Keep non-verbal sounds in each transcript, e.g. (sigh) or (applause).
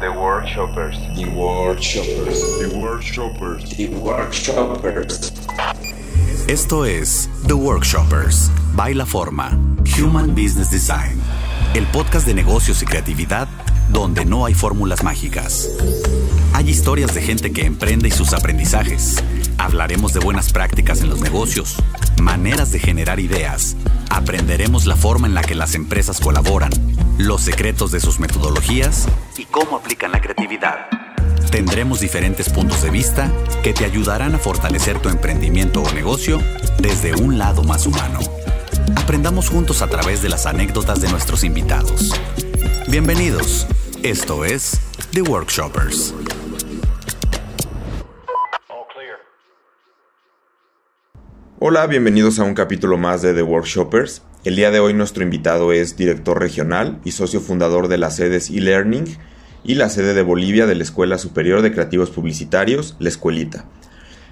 The Workshoppers. The Workshoppers. The Workshoppers. The Workshoppers. Esto es The Workshoppers, Baila Forma, Human Business Design, el podcast de negocios y creatividad donde no hay fórmulas mágicas. Hay historias de gente que emprende y sus aprendizajes. Hablaremos de buenas prácticas en los negocios, maneras de generar ideas. Aprenderemos la forma en la que las empresas colaboran, los secretos de sus metodologías y cómo aplican la creatividad. Tendremos diferentes puntos de vista que te ayudarán a fortalecer tu emprendimiento o negocio desde un lado más humano. Aprendamos juntos a través de las anécdotas de nuestros invitados. Bienvenidos. Esto es The Workshoppers. Hola, bienvenidos a un capítulo más de The Workshoppers. El día de hoy nuestro invitado es director regional y socio fundador de las sedes eLearning y la sede de Bolivia de la Escuela Superior de Creativos Publicitarios, La Escuelita.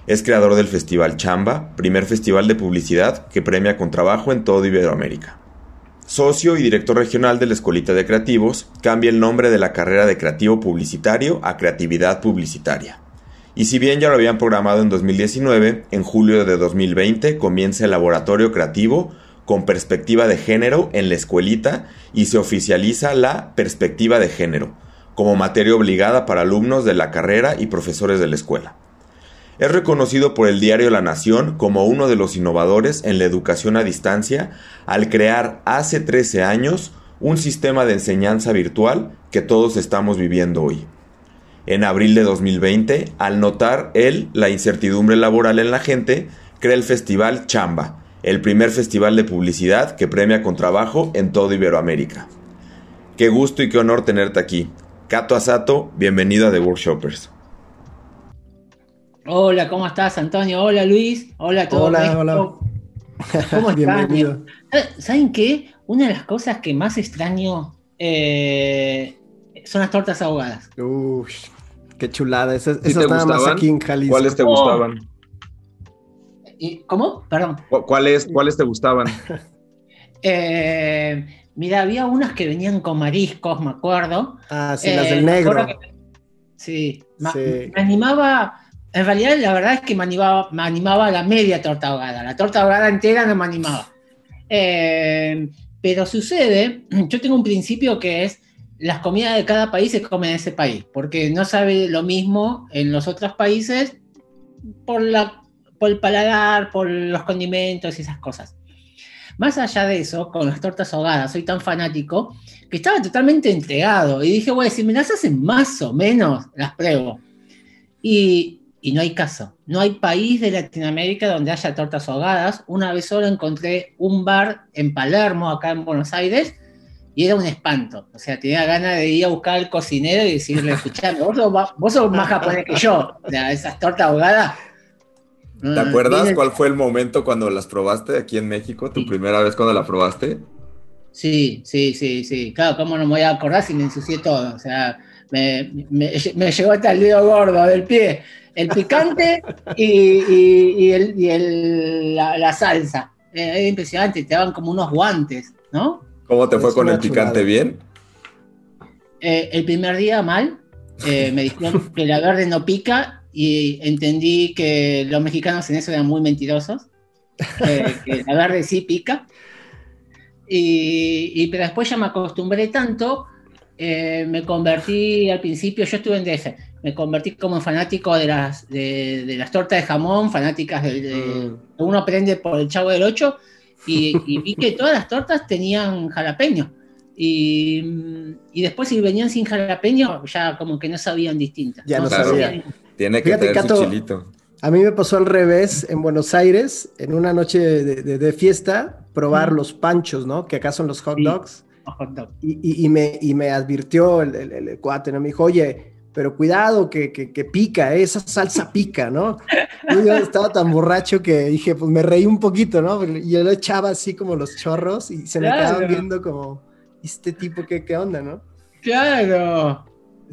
Es creador del Festival Chamba, primer festival de publicidad que premia con trabajo en todo Iberoamérica. Socio y director regional de la Escuelita de Creativos, cambia el nombre de la carrera de creativo publicitario a creatividad publicitaria. Y si bien ya lo habían programado en 2019, en julio de 2020 comienza el laboratorio creativo con perspectiva de género en la escuelita y se oficializa la perspectiva de género como materia obligada para alumnos de la carrera y profesores de la escuela. Es reconocido por el diario La Nación como uno de los innovadores en la educación a distancia al crear hace 13 años un sistema de enseñanza virtual que todos estamos viviendo hoy. En abril de 2020, al notar él la incertidumbre laboral en la gente, crea el Festival Chamba, el primer festival de publicidad que premia con trabajo en todo Iberoamérica. Qué gusto y qué honor tenerte aquí. Cato Asato, bienvenido a The Workshoppers. Hola, ¿cómo estás, Antonio? Hola, Luis. Hola a todos. Hola, México. hola. ¿Cómo (laughs) están? Bienvenido. ¿Saben qué? Una de las cosas que más extraño eh, son las tortas ahogadas. Uy, qué chulada. Esas, ¿Sí esas te nada más gustaban? aquí en Jalisco. ¿Cuáles te Oh. ¿Cómo? Perdón. ¿Cu- ¿Cuáles, ¿Cuáles te gustaban? (laughs) Eh, mira, había unas que venían con mariscos, me acuerdo. Ah, sí, Eh, las del me negro. que- sí, ma- Sí. me animaba. En realidad, la verdad es que me animaba, me animaba la media torta ahogada. La torta ahogada entera no me animaba. Eh, pero sucede, (clears throat) yo tengo un principio que es las comidas de cada país se comen en ese país, porque no sabe lo mismo en los otros países por, la, por el paladar, por los condimentos y esas cosas. Más allá de eso, con las tortas ahogadas, soy tan fanático que estaba totalmente entregado y dije, bueno, si me las hacen más o menos, las pruebo. Y, y no hay caso. No hay país de Latinoamérica donde haya tortas ahogadas. Una vez solo encontré un bar en Palermo, acá en Buenos Aires, y era un espanto. O sea, tenía ganas de ir a buscar al cocinero y decirle, escuchame, vos sos, más- vos sos más japonés que yo. O sea, esas tortas ahogadas. ¿Te mm, acuerdas vienen- cuál fue el momento cuando las probaste aquí en México? ¿Tu Sí. primera vez cuando la probaste? Sí, sí, sí, sí. Claro, ¿cómo no me voy a acordar si me ensucié todo? O sea, me, me- me llegó hasta el dedo gordo del pie. El picante (laughs) y, y- y el- y el- la, la salsa. Eh, Era impresionante, te daban como unos guantes, ¿no? ¿Cómo te fue Es con el picante? chulada. ¿Bien? Eh, el primer día mal, eh, me dijeron que la verde no pica y entendí que los mexicanos en eso eran muy mentirosos, eh, que la verde sí pica. Y, y- pero después ya me acostumbré tanto, eh, me convertí al principio, yo estuve en DF, me convertí como fanático de las, de, de las tortas de jamón, fanáticas de, de- Mm. uno aprende por el chavo del 8 y, y vi que todas las tortas tenían jalapeño. Y, y después si venían sin jalapeño, ya como que no sabían distintas. Ya no sabía. Tiene que Fíjate, tener Cato, su chilito. A mí me pasó al revés en Buenos Aires, en una noche de, de- de fiesta, probar los panchos, ¿no? Que acá son los hot Sí. dogs. Hot dog. Y, y- y me, y me advirtió el, el- el cuate, ¿no? Me dijo, oye, pero cuidado que, que- que pica, ¿eh? esa salsa (laughs) pica, ¿no? Y yo estaba tan borracho que dije, pues me reí un poquito, ¿no? Y yo lo echaba así como los chorros y se me Claro. quedaban viendo como, este tipo, ¿qué, qué onda, no? Claro.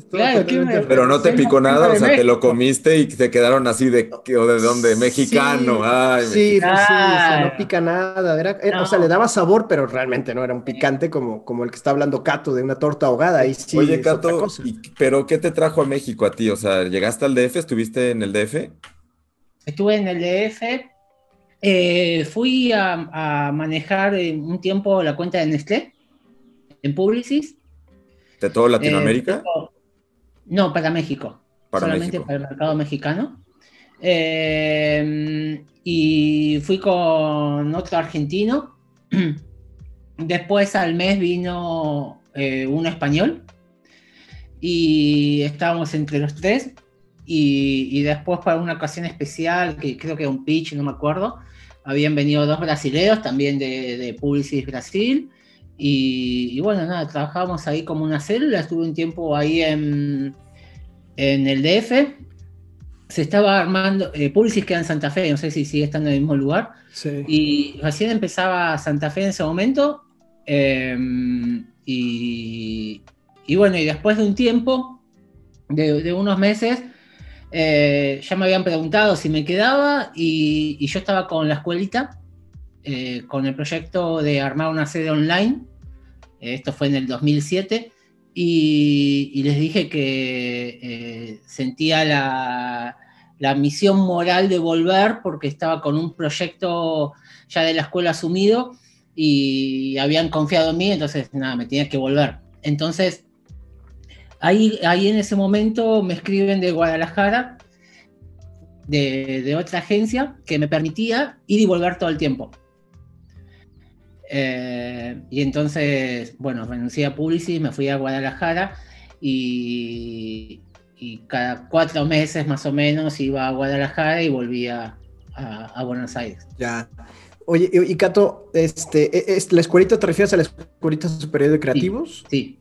Estuvo Claro, totalmente ¿qué me- Pero no te picó nada, o sea, te lo comiste y te quedaron así de, o de dónde, mexicano. Sí, Ay, sí, pues sí, o sea, no pica nada. era- era- No. O sea, le daba sabor, pero realmente no era un picante como, como el que está hablando Cato de una torta ahogada. Ahí sí Oye, Cato, cosa. ¿y- ¿pero qué te trajo a México a ti? O sea, ¿llegaste al DF? ¿Estuviste en el DF? Estuve en el DF, eh, fui a, a manejar eh, un tiempo la cuenta de Nestlé en Publicis. ¿De todo Eh, Latinoamérica? pero- no, para México. Para solamente México. para el mercado mexicano. Eh, y fui con otro argentino. (clears throat) Después al mes vino eh, uno español. Y estábamos entre los tres. Y, y después para una ocasión especial, que creo que era un pitch, no me acuerdo, habían venido dos brasileros también de, de Publicis Brasil. Y, y bueno, nada, trabajábamos ahí como una célula. Estuve un tiempo ahí en, en el DF. Se estaba armando, eh, Publicis queda en Santa Fe, no sé si sigue estando en el mismo lugar. Sí. Y recién empezaba Santa Fe en ese momento. eh, y, y bueno, y después de un tiempo, de, de unos meses, eh, ya me habían preguntado si me quedaba y, y yo estaba con la escuelita, eh, con el proyecto de armar una sede online. Esto fue en el 2007. Y, y les dije que eh, sentía la, la misión moral de volver porque estaba con un proyecto ya de la escuela asumido y habían confiado en mí, entonces nada, me tenía que volver. Entonces, ahí, ahí en ese momento me escriben de Guadalajara, de, de otra agencia, que me permitía ir y volver todo el tiempo. Eh, y entonces, bueno, renuncié a Publicis, me fui a Guadalajara y, y cada cuatro meses más o menos iba a Guadalajara y volvía a, a Buenos Aires. Ya. Oye, y, Cato, este, e- es, ¿la escuelita te refieres a la escuelita superior de creativos? Sí,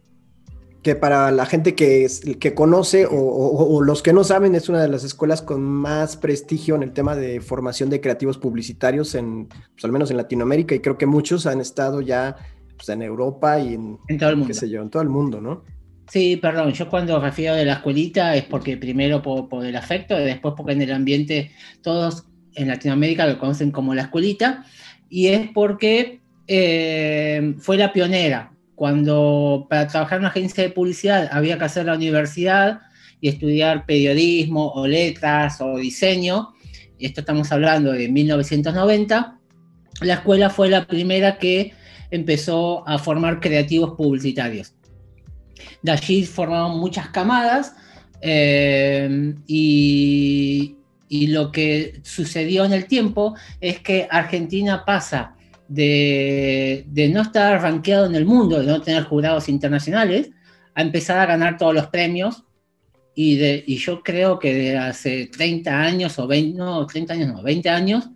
Que para la gente que, es- que conoce o, o- o los que no saben, es una de las escuelas con más prestigio en el tema de formación de creativos publicitarios, en, pues, al menos en Latinoamérica, y creo que muchos han estado ya pues, en Europa y en, en todo el mundo. qué sé yo, en todo el mundo, ¿no? Sí, perdón, yo cuando refiero de la escuelita es porque primero por, por el afecto, y después porque en el ambiente todos en Latinoamérica lo conocen como la escuelita, y es porque eh, fue la pionera. Cuando para trabajar en una agencia de publicidad había que hacer la universidad y estudiar periodismo o letras o diseño, y esto estamos hablando de 1990, la escuela fue la primera que empezó a formar creativos publicitarios. De allí formaron muchas camadas eh, y, y lo que sucedió en el tiempo es que Argentina pasa de, de no estar rankeado en el mundo, de no tener jurados internacionales, a empezar a ganar todos los premios. Y, de, y yo creo que de hace 30 años o 20, no, 30 años, no, 20 años,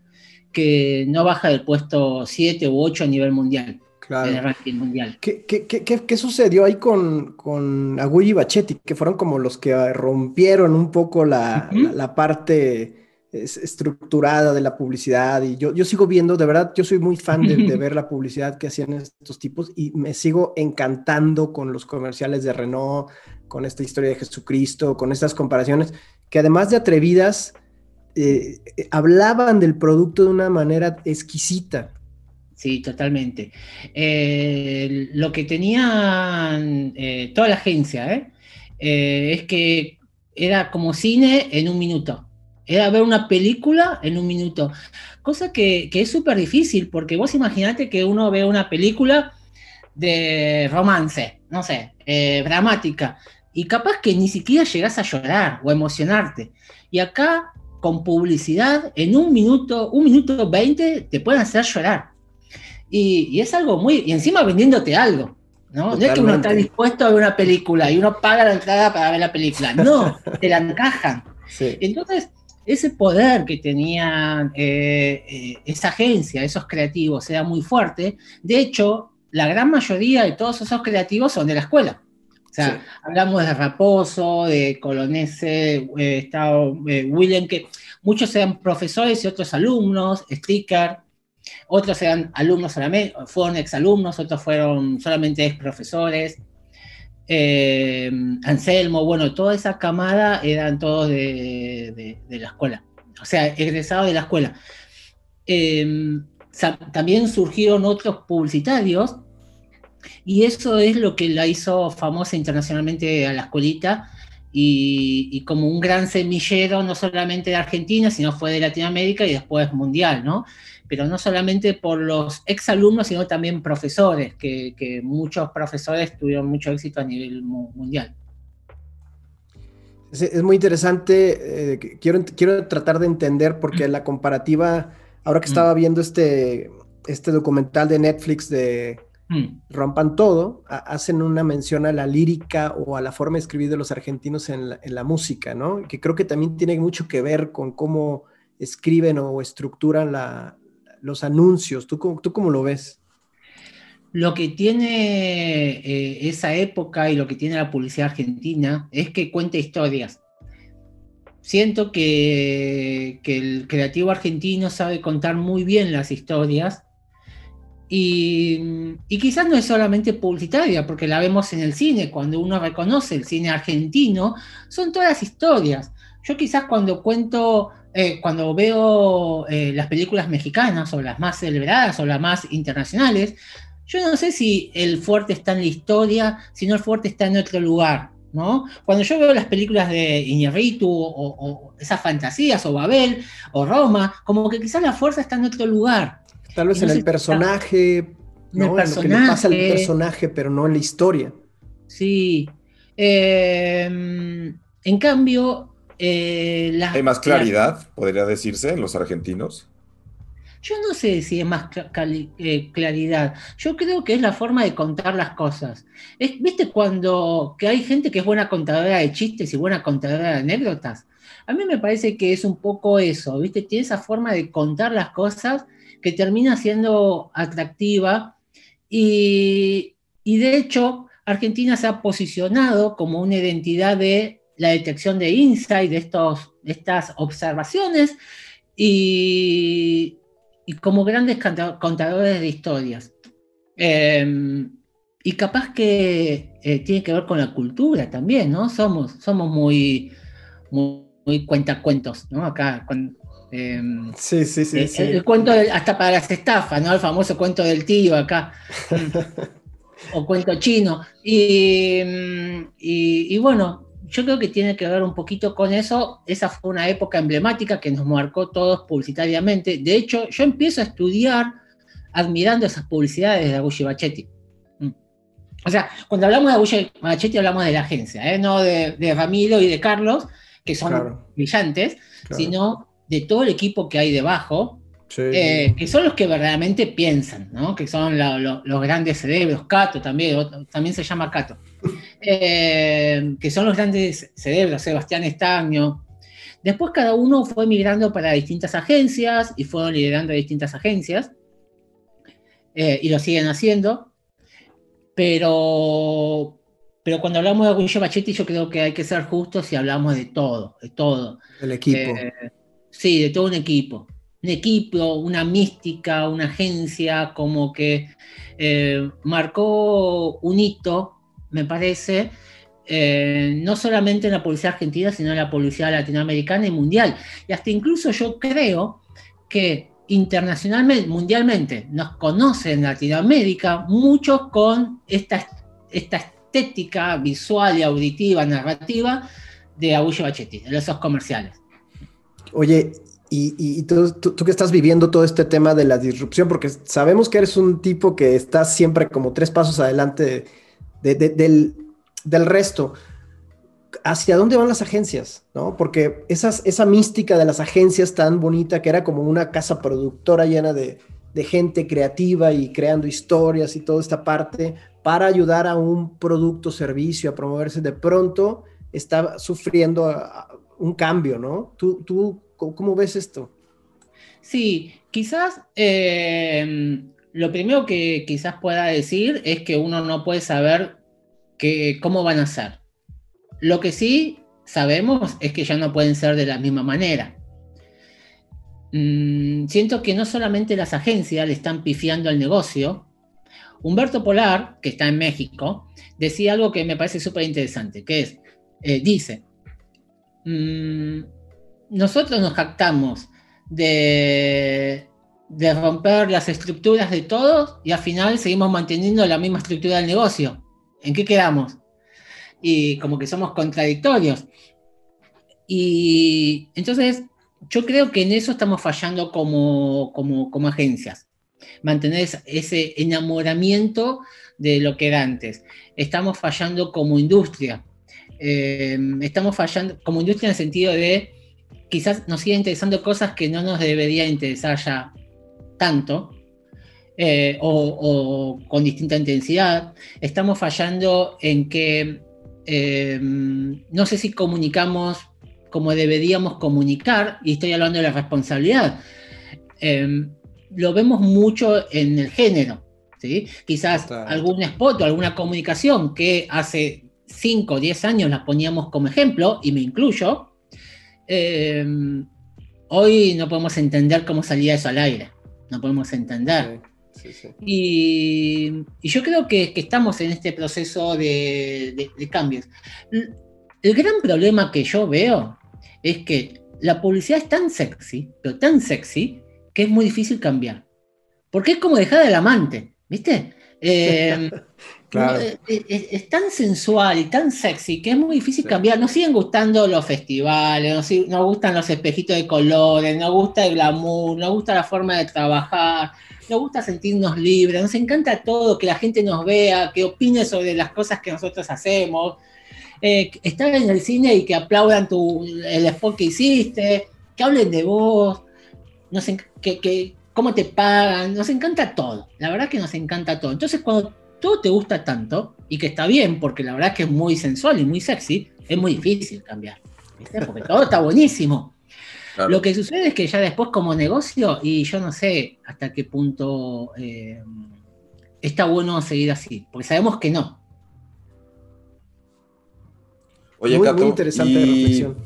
que no baja del puesto 7 u 8 a nivel mundial, en el Claro. ranking mundial. ¿Qué, qué, qué, qué- sucedió ahí con, con Agüey y Bachetti? Que fueron como los que rompieron un poco la, Ujú. la- la parte es- estructurada de la publicidad. Y yo, yo sigo viendo, de verdad, yo soy muy fan de, de ver la publicidad que hacían estos tipos y me sigo encantando con los comerciales de Renault, con esta historia de Jesucristo, con estas comparaciones, que además de atrevidas, eh, hablaban del producto de una manera exquisita. Sí, totalmente. Eh, lo que tenían eh, toda la agencia es que era como cine en un minuto. Era ver una película en un minuto. Cosa que, que es súper difícil, porque vos imaginate que uno ve una película de romance, no sé, eh, dramática, y capaz que ni siquiera llegás a llorar o emocionarte. Y acá, con publicidad, en un minuto, un minuto veinte, te pueden hacer llorar. Y, y es algo muy. Y encima vendiéndote algo. ¿no? no es que uno está dispuesto a ver una película y uno paga la entrada para ver la película. No, te la encajan. Sí. Entonces, ese poder que tenía eh, eh, esa agencia, esos creativos, era muy fuerte. De hecho, la gran mayoría de todos esos creativos son de la escuela. O sea, Sí. hablamos de Raposo, de Colonese, eh, eh, William, que muchos eran profesores y otros alumnos, Sticker, otros eran alumnos solamente, fueron exalumnos, otros fueron solamente ex profesores. Eh, Anselmo, bueno, toda esa camada eran todos de, la escuela, o sea, egresados de la escuela. Em, también surgieron otros publicitarios y eso es lo que la hizo famosa internacionalmente a la escuelita y, como un gran semillero no solamente de Argentina, sino fue de Latinoamérica y después mundial, ¿no? Pero no solamente por los exalumnos, sino también profesores, que, muchos profesores tuvieron mucho éxito a nivel mundial. Es, muy interesante, eh, quiero, quiero tratar de entender porque la comparativa, ahora que mm. estaba viendo este, este documental de Netflix de Mm. rompan todo, hacen una mención a la lírica o a la forma de escribir de los argentinos en la, música, ¿no? Que creo que también tiene mucho que ver con cómo escriben o estructuran los anuncios. ¿Tú, ¿Tú cómo lo ves? Lo que tiene eh, esa época y lo que tiene la publicidad argentina es que cuenta historias. Siento que, que el creativo argentino sabe contar muy bien las historias y, quizás no es solamente publicitaria, porque la vemos en el cine, cuando uno reconoce el cine argentino, son todas historias. Yo quizás cuando cuento, eh, cuando veo eh, las películas mexicanas o las más celebradas o las más internacionales, yo no sé si el fuerte está en la historia, si no el fuerte está en otro lugar. ¿no? Cuando yo veo las películas de Iñárritu o, o esas fantasías, o Babel, o Roma, como que quizás la fuerza está en otro lugar. Tal vez en el personaje, ¿no? En, lo que le pasa al personaje, pero no en la historia. Sí. Em, en cambio, eh, ¿hay más claridad, podría decirse, en los argentinos? Yo no sé si es más eh, claridad. Yo creo que es la forma de contar las cosas. ¿Viste cuando que hay gente que es buena contadora de chistes y buena contadora de anécdotas? A mí me parece que es un poco eso, ¿viste? Tiene esa forma de contar las cosas que termina siendo atractiva y, de hecho Argentina se ha posicionado como una identidad de la detección de insight, de, estos, estas observaciones y, como grandes contadores de historias. Em, y capaz que eh, tiene que ver con la cultura también, ¿no? Somos, somos muy, muy, muy cuentacuentos, ¿no? Acá, con, Em, sí, sí, sí. El, cuento hasta para las estafas, ¿no? El famoso cuento del tío acá. (laughs) o cuento chino. Mm, y, bueno, yo creo que tiene que ver un poquito con eso. Esa fue una época emblemática que nos marcó todos publicitariamente. De hecho, yo empiezo a estudiar admirando esas publicidades de Agustín Bachetti. Mm. O sea, cuando hablamos de Agustín Bachetti hablamos de la agencia, ¿eh? no de, Ramiro y de Carlos, que son brillantes, sino de todo el equipo que hay debajo, eh, que son los que verdaderamente piensan, ¿no? que son los grandes cerebros, Cato también, también se llama Cato, eh, que son los grandes cerebros, Sebastián Estaño. Después cada uno fue migrando para distintas agencias y fueron liderando distintas agencias, eh, y lo siguen haciendo, pero, pero cuando hablamos de Agustín Bachetti yo creo que hay que ser justos y hablamos de todo, de todo. El equipo. Sí, de todo un equipo. Un equipo, una mística, una agencia, como que eh, marcó un hito, me parece, eh, no solamente en la policía argentina, sino en la policía latinoamericana y mundial. Y hasta incluso yo creo que internacionalmente, mundialmente, nos conocen en Latinoamérica muchos con esta, esta estética visual y auditiva, narrativa de Agullo Bachetti, de esos comerciales. Oye, y, tú, que estás viviendo todo este tema de la disrupción, porque sabemos que eres un tipo que está siempre como tres pasos adelante del, resto. ¿Hacia dónde van las agencias? ¿no? Porque esas, esa mística de las agencias tan bonita, que era como una casa productora llena de, gente creativa y creando historias y toda esta parte, para ayudar a un producto, servicio a promoverse, de pronto está sufriendo un cambio, ¿no? ¿Tú, tú ¿Cómo, ves esto? Sí, quizás eh, lo primero que quizás pueda decir es que uno no puede saber cómo van a ser. Lo que sí sabemos es que ya no pueden ser de la misma manera. Mm, siento que no solamente las agencias le están pifiando al negocio, Humberto Polar, que está en México, decía algo que me parece súper interesante, que es, eh, dice, mm, nosotros nos jactamos de, de romper las estructuras de todos y al final seguimos manteniendo la misma estructura del negocio. ¿En qué quedamos? Y como que somos contradictorios. Y entonces yo creo que en eso estamos fallando como, como, como agencias mantener ese enamoramiento de lo que era antes. Estamos fallando como industria. Eh, estamos fallando como industria en el sentido de quizás nos siga interesando cosas que no nos debería interesar ya tanto. Eh, o, con distinta intensidad. Estamos fallando en que eh, no sé si comunicamos como deberíamos comunicar, y estoy hablando de la responsabilidad lo vemos mucho en el género. ¿sí? Quizás algún spot o alguna comunicación que hace 5 o 10 años las poníamos como ejemplo, y me incluyo, eh, hoy no podemos entender cómo salía eso al aire. No podemos entender. Y, yo creo que, estamos en este proceso de, de cambios. El gran problema que yo veo es que la publicidad es tan sexy, pero tan sexy, que es muy difícil cambiar. Porque es como dejar al amante, ¿viste? (laughs) Eh, eh, eh, es, tan sensual y tan sexy que es muy difícil cambiar. Nos siguen gustando los festivales, nos, nos, gustan los espejitos de colores, nos gusta el glamour, nos gusta la forma de trabajar, nos gusta sentirnos libres, nos encanta todo, que la gente nos vea, que opine sobre las cosas que nosotros hacemos. estar en el cine y que aplaudan tu, el spot que hiciste, que hablen de vos, nos que, cómo te pagan, nos encanta todo, la verdad que nos encanta todo. Entonces cuando todo te gusta tanto, y que está bien, porque la verdad que es muy sensual y muy sexy, es muy difícil cambiar, porque todo está buenísimo. Lo que sucede es que ya después como negocio, y yo no sé hasta qué punto eh, está bueno seguir así, porque sabemos que no. Oye, muy, muy interesante reflexión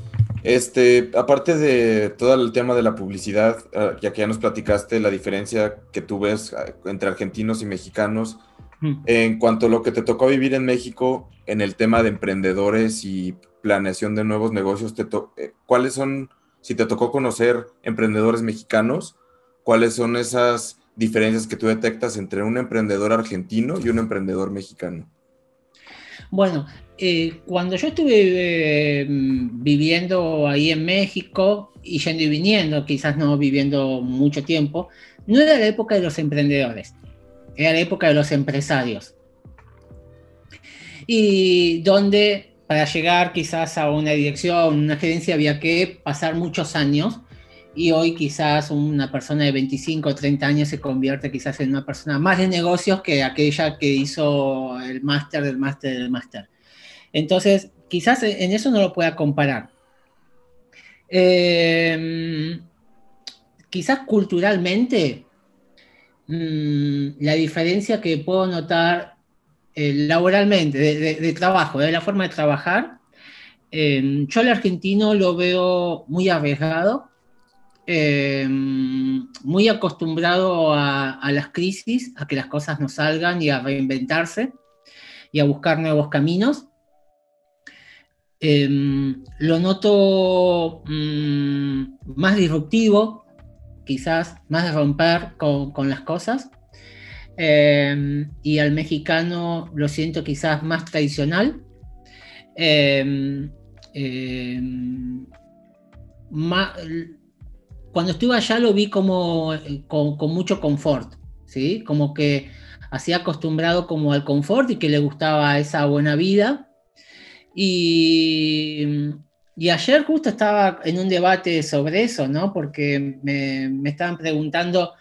este, aparte de todo el tema de la publicidad, ah, ya que ya nos platicaste la diferencia que tú ves ah, entre argentinos y mexicanos. En cuanto a lo que te tocó vivir en México, en el tema de emprendedores y planeación de nuevos negocios, eh, ¿cuáles son, si te tocó conocer emprendedores mexicanos, cuáles son esas diferencias que tú detectas entre un emprendedor argentino y un emprendedor mexicano? Bueno, eh, cuando yo estuve eh, viviendo ahí en México, y yendo y viniendo, quizás no viviendo mucho tiempo, no era la época de los emprendedores, era la época de los empresarios. Y donde para llegar quizás a una dirección, una gerencia, había que pasar muchos años y hoy quizás una persona de 25 o 30 años se convierte quizás en una persona más de negocios que aquella que hizo el máster del máster del máster. Entonces, quizás en eso no lo pueda comparar. Em, quizás culturalmente, mm, la diferencia que puedo notar eh, laboralmente, de, trabajo, de la forma de trabajar, em, yo al argentino lo veo muy arriesgado, em, muy acostumbrado a, las crisis, a que las cosas no salgan y a reinventarse y a buscar nuevos caminos. Em, lo noto mm, más disruptivo, quizás más de romper con, las cosas. Em, y al mexicano lo siento quizás más tradicional. Em, cuando estuve allá lo vi como eh, con, con, mucho confort, ¿sí? Como que hacía acostumbrado como al confort y que le gustaba esa buena vida y, ayer justo estaba en un debate sobre eso, ¿no? Porque me, estaban preguntando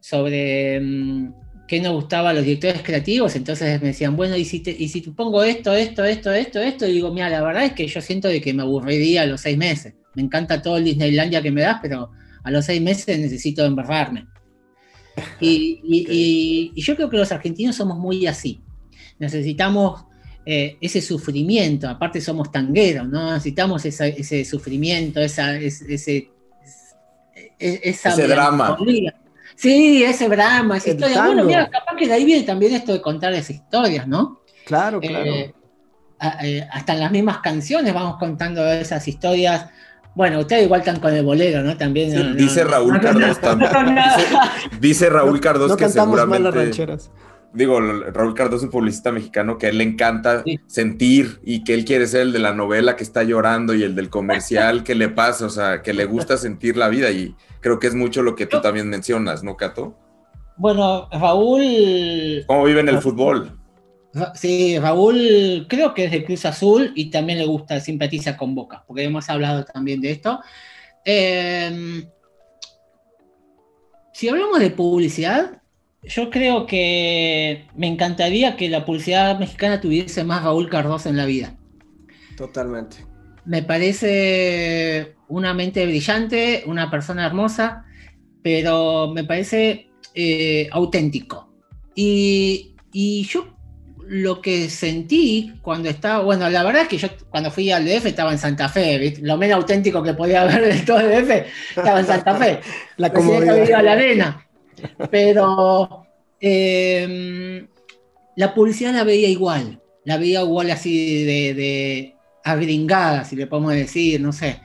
sobre mm, qué nos gustaba a los directores creativos, entonces me decían, bueno, ¿y si, te, y si te pongo esto, esto, esto, esto, esto? Y digo, mira, la verdad es que yo siento de que me aburriría a los seis meses. Me encanta todo el Disneylandia que me das, pero a los seis meses necesito embarrarme. (laughs) y, yo creo que los argentinos somos muy así. Necesitamos eh, ese sufrimiento, aparte somos tangueros, ¿no? Necesitamos ese sufrimiento, esa, ese, esa drama. Sí, ese Brahma, esa historia. Bueno, mira, capaz que de ahí viene también esto de contar esas historias, ¿no? Claro, claro. Eh, eh, hasta en las mismas canciones vamos contando esas historias. Bueno, ustedes igual están con el bolero, ¿no? También. dice Raúl Cardoso también. Dice, Raúl Cardoso que seguramente. Mal las rancheras digo, Raúl Cardoso es un publicista mexicano que a él le encanta sentir y que él quiere ser el de la novela que está llorando y el del comercial que le pasa, o sea, que le gusta sentir la vida y creo que es mucho lo que tú también mencionas, ¿no, Cato? Bueno, Raúl... ¿Cómo vive en el fútbol? Sí, Raúl creo que es de Cruz Azul y también le gusta, simpatiza con Boca, porque hemos hablado también de esto. Em, si hablamos de publicidad, yo creo que me encantaría que la publicidad mexicana tuviese más Raúl Cardoso en la vida. Totalmente. Me parece una mente brillante, una persona hermosa, pero me parece eh, auténtico. Y, yo lo que sentí cuando estaba, bueno, la verdad es que yo cuando fui al DF estaba en Santa Fe, lo menos auténtico que podía haber de todo el DF estaba en Santa Fe. (laughs) la comodidad. la arena. Pero em, la publicidad la veía igual, la veía igual así de, agringada, si le podemos decir, no sé.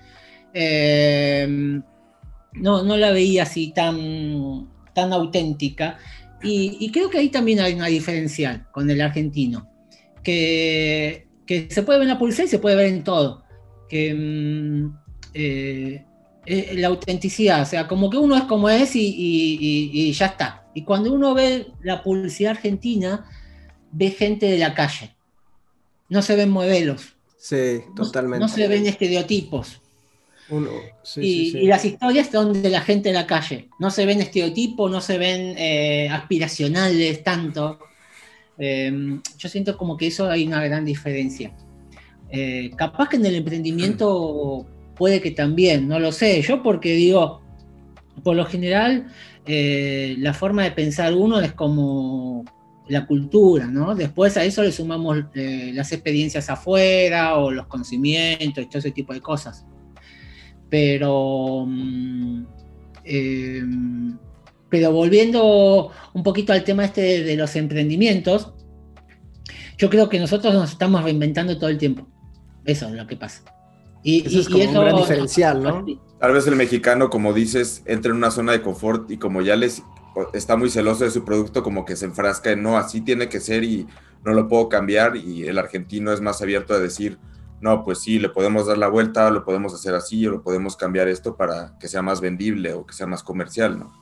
Em, no, no la veía así tan, tan auténtica. Y, creo que ahí también hay una diferencial con el argentino, que, se puede ver en la publicidad y se puede ver en todo. Que em, eh, eh, la autenticidad, o sea, como que uno es como es y, ya está. Y cuando uno ve la publicidad argentina, ve gente de la calle. No se ven modelos. Sí, totalmente. No, se ven estereotipos. y, las historias son de la gente de la calle. No se ven estereotipos, no se ven eh, aspiracionales tanto. Em, yo siento como que eso hay una gran diferencia. Eh, capaz que en el emprendimiento (clears throat) puede que también, no lo sé. Yo porque digo, por lo general, eh, la forma de pensar uno es como la cultura, ¿no? Después a eso le sumamos eh, las experiencias afuera o los conocimientos y todo ese tipo de cosas. Pero, mm, em, pero volviendo un poquito al tema este de los emprendimientos, yo creo que nosotros nos estamos reinventando todo el tiempo. Eso es lo que pasa. Y, eso es como un gran diferencial, ¿no? Tal vez el mexicano, como dices, entra en una zona de confort y como ya les está muy celoso de su producto, como que se enfrasca en no, así tiene que ser y no lo puedo cambiar. Y el argentino es más abierto a decir, no, pues sí, le podemos dar la vuelta, lo podemos hacer así, o lo podemos cambiar esto para que sea más vendible o que sea más comercial, ¿no?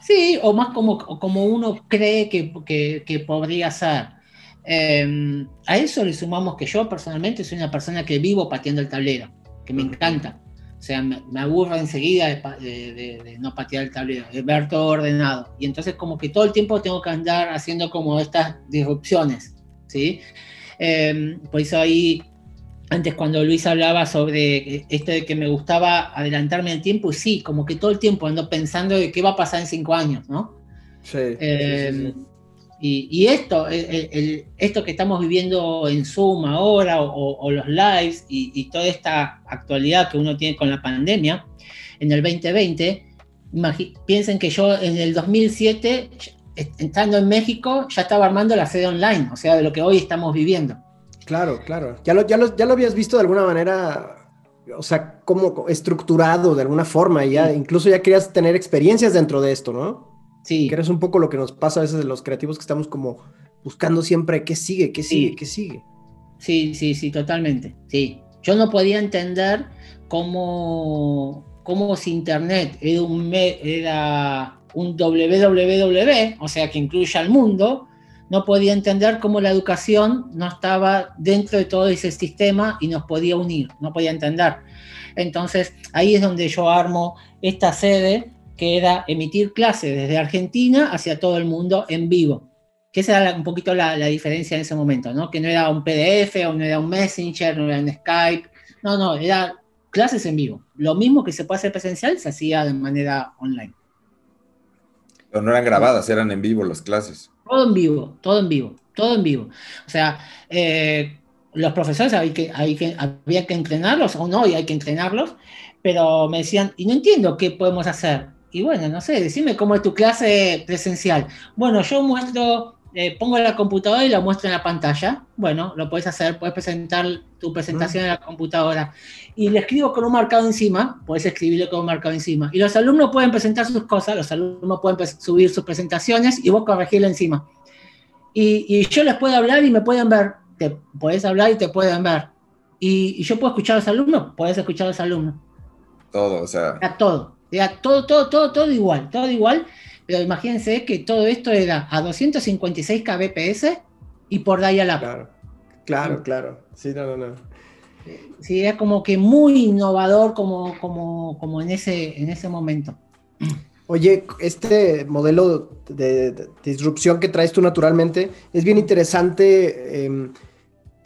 Sí, o más como, como uno cree que, que, que podría ser. Em, a eso le sumamos que yo personalmente soy una persona que vivo pateando el tablero, que me encanta. O sea, me, aburro enseguida de, no patear el tablero, de ver todo ordenado. Y entonces como que todo el tiempo tengo que andar haciendo como estas disrupciones, ¿sí? Em, por eso ahí, antes cuando Luis hablaba sobre esto de que me gustaba adelantarme el tiempo, sí, como que todo el tiempo ando pensando de qué va a pasar en cinco años, ¿no? sí, sí, em, y, esto, esto que estamos viviendo en Zoom ahora, o, los lives, y, toda esta actualidad que uno tiene con la pandemia, en el 2020, piensen que yo en el 2007, estando en México, ya estaba armando la sede online, o sea, de lo que hoy estamos viviendo. Claro, claro. Ya lo, ya ya lo habías visto de alguna manera, o sea, como estructurado de alguna forma, y ya incluso ya querías tener experiencias dentro de esto, ¿no? Sí. Que es un poco lo que nos pasa a veces de los creativos que estamos como buscando siempre qué sigue, qué sigue, qué sigue. Sí, sí, sí, totalmente. Sí. Yo no podía entender cómo, cómo si Internet era un, era un www, o sea, que incluye al mundo, no podía entender cómo la educación no estaba dentro de todo ese sistema y nos podía unir, no podía entender. Entonces, ahí es donde yo armo esta sede que era emitir clases desde Argentina hacia todo el mundo en vivo. Que esa era un poquito la, diferencia en ese momento, ¿no? Que no era un PDF o no era un Messenger, no era un Skype. No, no, era clases en vivo. Lo mismo que se puede hacer presencial se hacía de manera online. Pero no eran grabadas, eran en vivo las clases. Todo en vivo, todo en vivo, todo en vivo. O sea, eh, los profesores hay que, hay que, había que entrenarlos, o no, y hay que entrenarlos, pero me decían, y no entiendo qué podemos hacer y bueno, no sé, decime cómo es tu clase presencial. Bueno, yo muestro, eh, pongo la computadora y la muestro en la pantalla. Bueno, lo puedes hacer, puedes presentar tu presentación en la computadora. Y le escribo con un marcado encima, puedes escribirle con un marcado encima. Y los alumnos pueden presentar sus cosas, los alumnos pueden subir sus presentaciones y vos corregirle encima. Y, yo les puedo hablar y me pueden ver. Te puedes hablar y te pueden ver. Y, yo puedo escuchar a los alumnos, puedes escuchar a los alumnos. Todo, o sea. todo todo, todo, todo, todo igual, todo igual, pero imagínense que todo esto era a 256 kbps y por dial-up. Claro, claro, claro. Sí, no, no, no. Sí, era como que muy innovador como, como, como en, ese, en ese momento. Oye, este modelo de, disrupción que traes tú naturalmente es bien interesante. Em,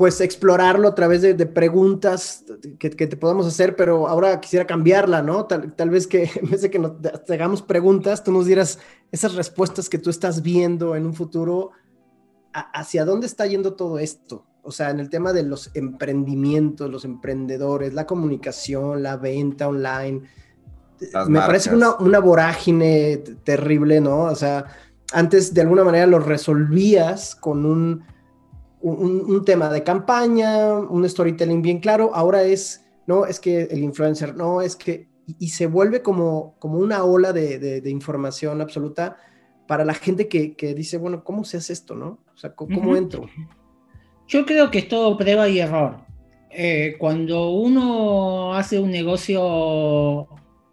pues explorarlo a través de, preguntas que, te podamos hacer, pero ahora quisiera cambiarla, ¿no? Tal, vez que (laughs) en vez de que nos hagamos preguntas, tú nos dieras esas respuestas que tú estás viendo en un futuro, hacia dónde está yendo todo esto. O sea, en el tema de los emprendimientos, los emprendedores, la comunicación, la venta online. me parece una, una vorágine terrible, ¿no? O sea, antes de alguna manera lo resolvías con un un, tema de campaña, un storytelling bien claro, ahora es, no, es que el influencer, no, es que, y, se vuelve como, como una ola de, información absoluta para la gente que, dice, bueno, ¿cómo se hace esto, no? O sea, ¿cómo, entro? Yo creo que es todo prueba y error. Eh, cuando uno hace un negocio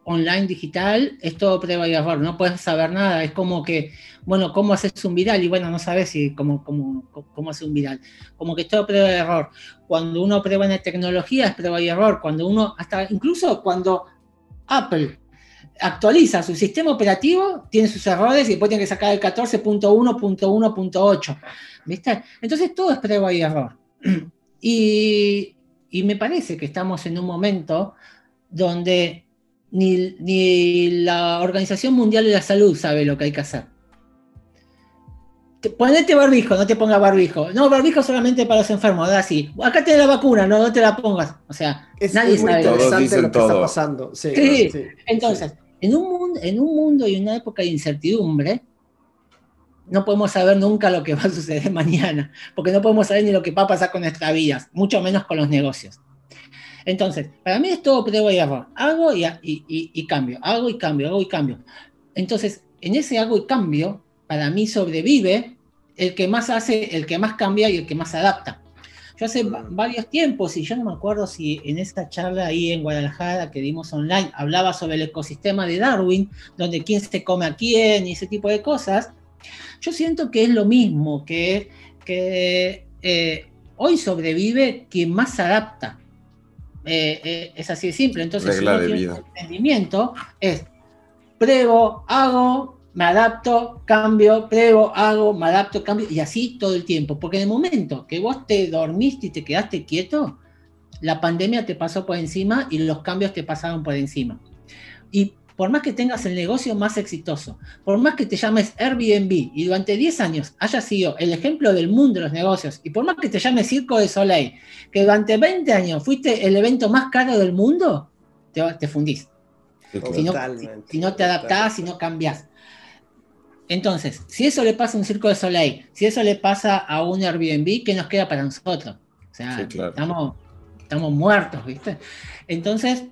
online digital, es todo prueba y error, no puedes saber nada, es como que bueno, ¿cómo haces un viral? Y bueno, no sabes si cómo, cómo, cómo hacer un viral. Como que es todo prueba y error. Cuando uno prueba en la tecnología es prueba y error. Cuando uno, hasta incluso cuando Apple actualiza su sistema operativo, tiene sus errores y después tiene que sacar el 14.1.1.8. ¿Viste? Entonces todo es prueba y error. (clears throat) Y, y, me parece que estamos en un momento donde ni, ni la Organización Mundial de la Salud sabe lo que hay que hacer ponete barbijo, no te pongas barbijo. No, barbijo solamente para los enfermos, así. Acá te la vacuna, no, no te la pongas. O sea, es nadie muy interesante lo que está pasando. Sí, Entonces, En, un mundo, en un mundo y una época de incertidumbre, no podemos saber nunca lo que va a suceder (laughs) mañana, porque no podemos saber ni lo que va a pasar con nuestras vidas, mucho menos con los negocios. Entonces, para mí es todo prueba y error. Hago y, y, y cambio, hago y cambio, hago y cambio. Entonces, en ese hago y cambio, para mí sobrevive el que más hace, el que más cambia y el que más adapta. Yo hace varios tiempos, y yo no me acuerdo si en esta charla ahí en Guadalajara que dimos online, hablaba sobre el ecosistema de Darwin, donde quién se come a quién y ese tipo de cosas. Yo siento que es lo mismo, que, que eh, hoy sobrevive quien más se adapta. Eh, eh, es así de simple. Entonces, Regla si de emprendimiento es pruebo, hago, me adapto, cambio, pruebo, hago, me adapto, cambio, y así todo el tiempo. Porque en el momento que vos te dormiste y te quedaste quieto, la pandemia te pasó por encima y los cambios te pasaron por encima. Y por más que tengas el negocio más exitoso, por más que te llames Airbnb y durante 10 años hayas sido el ejemplo del mundo de los negocios, y por más que te llames Circo de Soleil, que durante 20 años fuiste el evento más caro del mundo, te, fundís. si, no, si, no, te adaptás, si no cambias. Entonces, si eso le pasa a un circo de Soleil, si eso le pasa a un Airbnb, ¿qué nos queda para nosotros? O sea, estamos, estamos muertos, ¿viste? Entonces,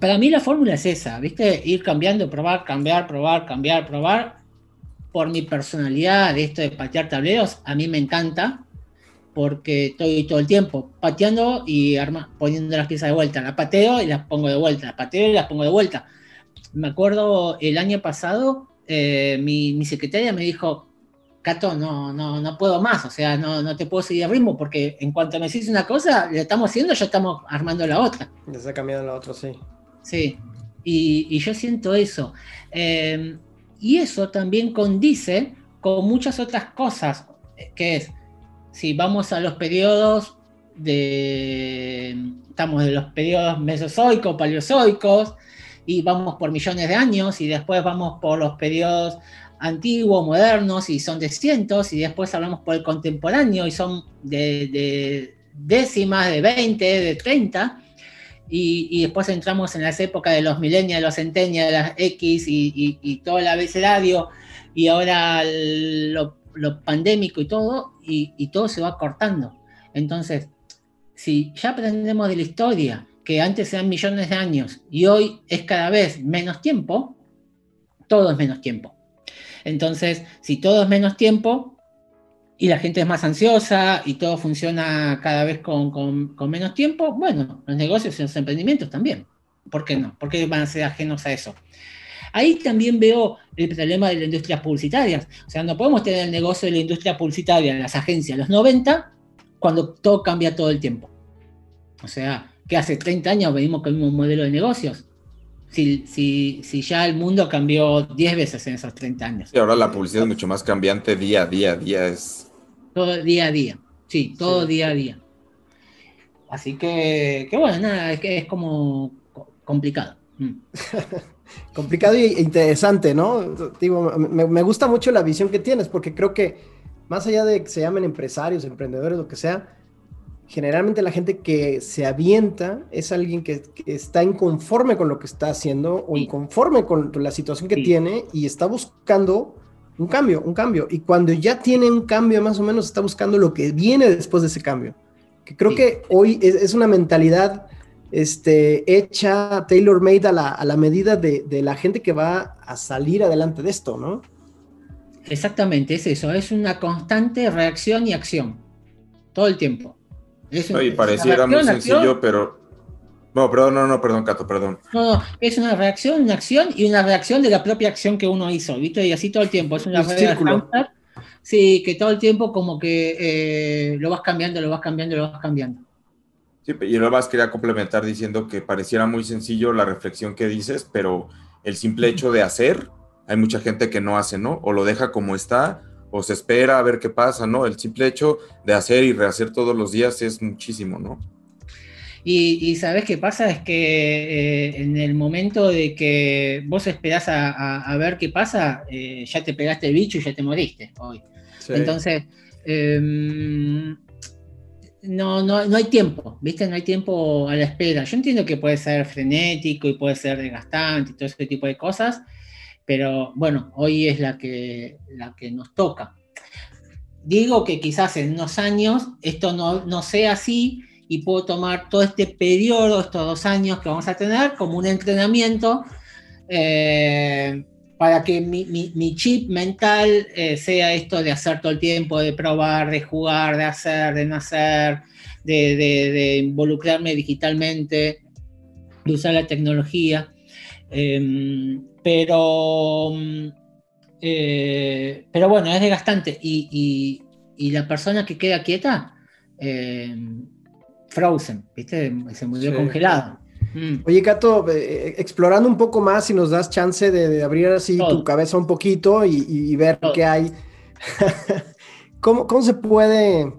para mí la fórmula es esa, ¿viste? Ir cambiando, probar, cambiar, probar, cambiar, probar. Por mi personalidad de esto de patear tableros, a mí me encanta, porque estoy todo el tiempo pateando y arma, poniendo las piezas de vuelta. La pateo y las pongo de vuelta, las pateo y las pongo de vuelta. Me acuerdo el año pasado eh, mi, secretaria me dijo, Cato, no, no, no puedo más, o sea, no, no te puedo seguir el ritmo, porque en cuanto me decís una cosa, le estamos haciendo, ya estamos armando la otra. Ya se ha cambiado la otra, sí. Sí, y, yo siento eso. Em, y eso también condice con muchas otras cosas, que es, si vamos a los periodos de, estamos de los periodos mesozoicos, paleozoicos, y vamos por millones de años y después vamos por los periodos antiguos, modernos y son de cientos y después hablamos por el contemporáneo y son de, décimas, de 20, de 30 y, después entramos en las épocas de los millennials, los centennials, las X y, y, todo el abecedario, y ahora lo, pandémico y todo, y, todo se va cortando. Entonces, si ya aprendemos de la historia, que antes eran millones de años y hoy es cada vez menos tiempo, todo es menos tiempo. Entonces, si todo es menos tiempo y la gente es más ansiosa y todo funciona cada vez con, menos tiempo, bueno, los negocios y los emprendimientos también. ¿Por qué no? ¿Por qué van a ser ajenos a eso? Ahí también veo el problema de las industrias publicitarias. O sea, no podemos tener el negocio de la industria publicitaria, las agencias, los 90, cuando todo cambia todo el tiempo. O sea, que hace 30 años venimos con el mismo modelo de negocios si, si, ya el mundo cambió 10 veces en esos 30 años. Y ahora la publicidad es mucho más cambiante día a día, día es... Todo día a día, sí, todo día a día. Así que, que bueno, nada, es que es como complicado. Mm. (laughs) complicado e interesante, ¿no? Digo, me, me gusta mucho la visión que tienes, porque creo que más allá de que se llamen empresarios, emprendedores, lo que sea, generalmente la gente que se avienta es alguien que, está inconforme con lo que está haciendo o inconforme con la situación que tiene y está buscando un cambio, un cambio. Y cuando ya tiene un cambio, más o menos está buscando lo que viene después de ese cambio. Que creo que hoy es, una mentalidad este, hecha, tailor-made a la, a la medida de, de la gente que va a salir adelante de esto, ¿no? Exactamente, es eso, es una constante reacción y acción, todo el tiempo y pareciera muy sencillo, pero. No, perdón, no, no, perdón, Cato, perdón. No, no, es una reacción, una acción y una reacción de la propia acción que uno hizo, ¿viste? Y así todo el tiempo. Es una círculo. Sí, que todo el tiempo como que eh, lo vas cambiando, lo vas cambiando, lo vas cambiando. Sí, y lo más quería complementar diciendo que pareciera muy sencillo la reflexión que dices, pero el simple hecho de hacer, hay mucha gente que no hace, ¿no? O lo deja como está, o se espera a ver qué pasa, ¿no? El simple hecho de hacer y rehacer todos los días es muchísimo, ¿no? Y, sabes qué pasa es que eh, en el momento de que vos esperás a, ver qué pasa, eh, ya te pegaste el bicho y ya te moriste hoy. Entonces, em, no, no, no hay tiempo, ¿viste? No hay tiempo a la espera. Yo entiendo que puede ser frenético y puede ser desgastante y todo ese tipo de cosas, pero bueno, hoy es la que, la que nos toca. Digo que quizás en unos años esto no, sea así y puedo tomar todo este periodo, estos dos años que vamos a tener, como un entrenamiento eh, para que mi, chip mental eh, sea esto de hacer todo el tiempo, de probar, de jugar, de hacer, de no hacer, de, de involucrarme digitalmente, de usar la tecnología. Em, pero, eh, pero bueno, es desgastante. Y, la persona que queda quieta, em, frozen, ¿viste? Se murió congelado. Mm. Oye, Cato, eh, explorando un poco más, si nos das chance de, abrir así tu cabeza un poquito y, ver qué hay. (laughs) ¿Cómo, ¿Cómo, se puede?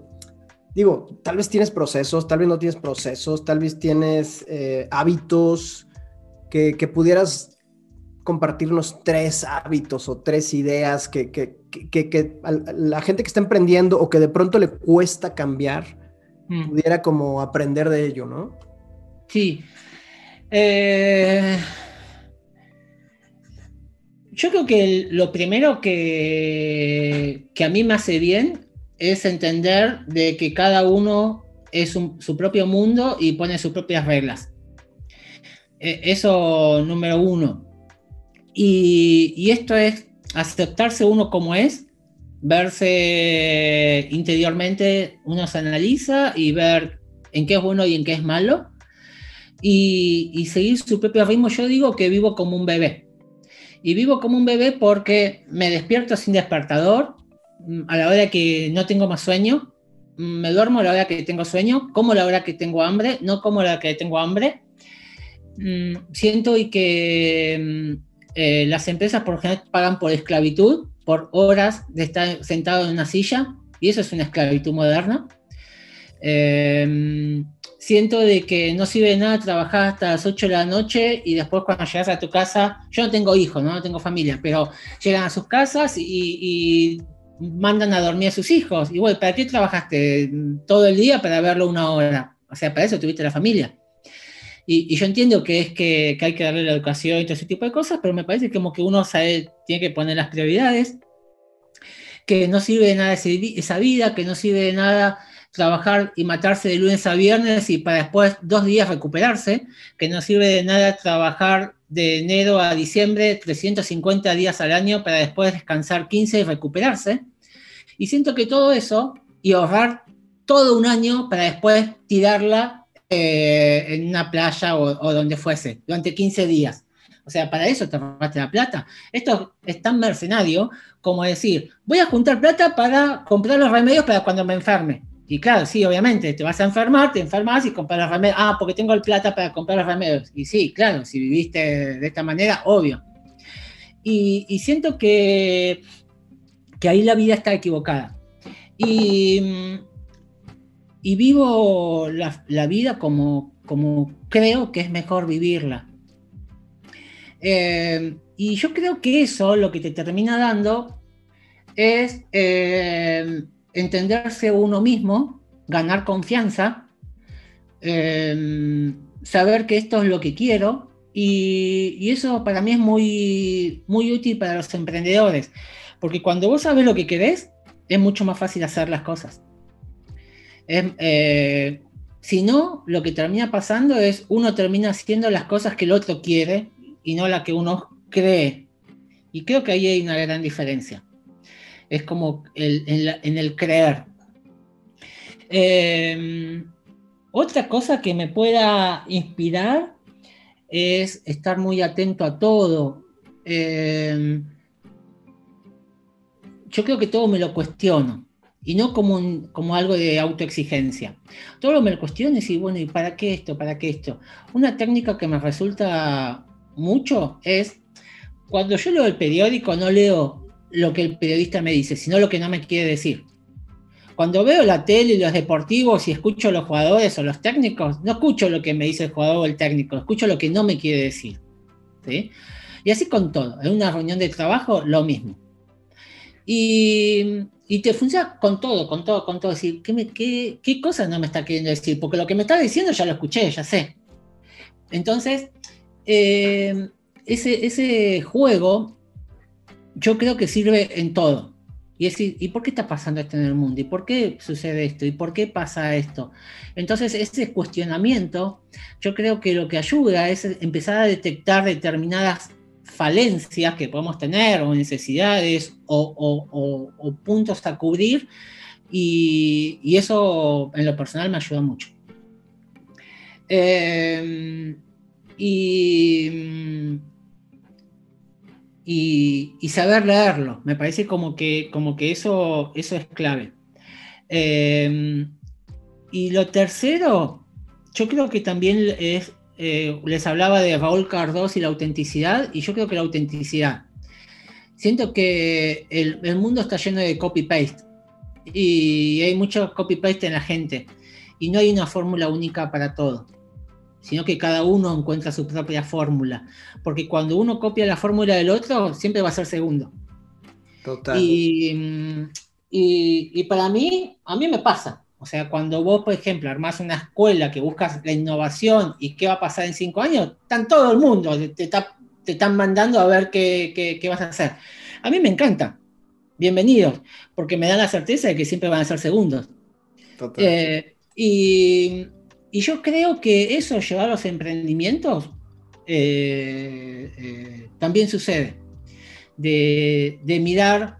Digo, tal vez tienes procesos, tal vez no tienes procesos, tal vez tienes eh, hábitos que, pudieras compartirnos tres hábitos o tres ideas que, que, que, la gente que está emprendiendo o que de pronto le cuesta cambiar mm. pudiera como aprender de ello, ¿no? Sí. Eh, yo creo que lo primero que, que a mí me hace bien es entender de que cada uno es su propio mundo y pone sus propias reglas. E, eso número uno. Y, esto es aceptarse uno como es, verse interiormente, uno se analiza y ver en qué es bueno y en qué es malo. Y, seguir su propio ritmo. Yo digo que vivo como un bebé. Y vivo como un bebé porque me despierto sin despertador, mm, a la hora que no tengo más sueño, mm, me duermo a la hora que tengo sueño, como a la hora que tengo hambre, no como a la hora que tengo hambre, Mm, siento y que eh, las empresas por ejemplo pagan por esclavitud, por horas de estar sentado en una silla, y eso es una esclavitud moderna. Em, siento de que no sirve de nada trabajar hasta las 8 de la noche y después cuando llegas a tu casa, yo no tengo hijos, no, tengo familia, pero llegan a sus casas y, mandan a dormir a sus hijos. Y bueno, ¿para qué trabajaste todo el día para verlo una hora? O sea, para eso tuviste la familia. Y, yo entiendo que es que, hay que darle la educación y todo ese tipo de cosas, pero me parece como que uno sabe, tiene que poner las prioridades, que no sirve de nada esa vida, que no sirve de nada trabajar y matarse de lunes a viernes y para después dos días recuperarse, que no sirve de nada trabajar de enero a diciembre 350 días al año para después descansar 15 y recuperarse. Y siento que todo eso y ahorrar todo un año para después tirarla eh, en una playa o, donde fuese, durante 15 días. O sea, para eso te robaste la plata. Esto es tan mercenario como decir, voy a juntar plata para comprar los remedios para cuando me enferme. Y claro, sí, obviamente, te vas a enfermar, te enfermas y compras los remedios. Ah, porque tengo el plata para comprar los remedios. Y sí, claro, si viviste de esta manera, obvio. Y, siento que, que ahí la vida está equivocada. Y, y vivo la, vida como, como creo que es mejor vivirla. Eh, y yo creo que eso lo que te termina dando es eh, entenderse uno mismo, ganar confianza, em, saber que esto es lo que quiero y, eso para mí es muy, muy útil para los emprendedores, porque cuando vos sabes lo que querés, es mucho más fácil hacer las cosas. Eh, si no, lo que termina pasando es uno termina haciendo las cosas que el otro quiere y no la que uno cree. Y creo que ahí hay una gran diferencia es como en, el creer. Em, otra cosa que me pueda inspirar es estar muy atento a todo. Em, yo creo que todo me lo cuestiono y no como, como algo de autoexigencia. Todo me lo cuestiono y decir, bueno, ¿y para qué esto? ¿Para qué esto? Una técnica que me resulta mucho es cuando yo leo el periódico, no leo lo que el periodista me dice, sino lo que no me quiere decir. Cuando veo la tele y los deportivos y escucho a los jugadores o los técnicos, no escucho lo que me dice el jugador o el técnico, escucho lo que no me quiere decir. Y así con todo. En una reunión de trabajo, lo mismo. Y, te funciona con todo, con todo, con todo. Decir, ¿qué, qué, cosa no me está queriendo decir? Porque lo que me está diciendo ya lo escuché, ya sé. Entonces, eh, ese, ese juego yo creo que sirve en todo. Y decir, ¿y por qué está pasando esto en el mundo? ¿Y por qué sucede esto? ¿Y por qué pasa esto? Entonces, ese cuestionamiento, yo creo que lo que ayuda es empezar a detectar determinadas falencias que podemos tener, o necesidades, o, puntos a cubrir, y, eso en lo personal me ayuda mucho. Eh, y saber leerlo. Me parece como que, como que eso, eso es clave. Em, y lo tercero, yo creo que también es, eh, les hablaba de Raúl Cardos y la autenticidad, y yo creo que la autenticidad. Siento que el, el mundo está lleno de copy-paste y hay mucho copy-paste en la gente y no hay una fórmula única para todo sino que cada uno encuentra su propia fórmula. Porque cuando uno copia la fórmula del otro, siempre va a ser segundo. Total. Y, y, para mí, a mí me pasa. O sea, cuando vos, por ejemplo, armás una escuela que buscas la innovación y qué va a pasar en cinco años, están todo el mundo, te, te están mandando a ver qué, qué, vas a hacer. A mí me encanta. Bienvenidos, porque me da la certeza de que siempre van a ser segundos. Total. Eh, y, y yo creo que eso llevar los emprendimientos eh, eh, también sucede. De, mirar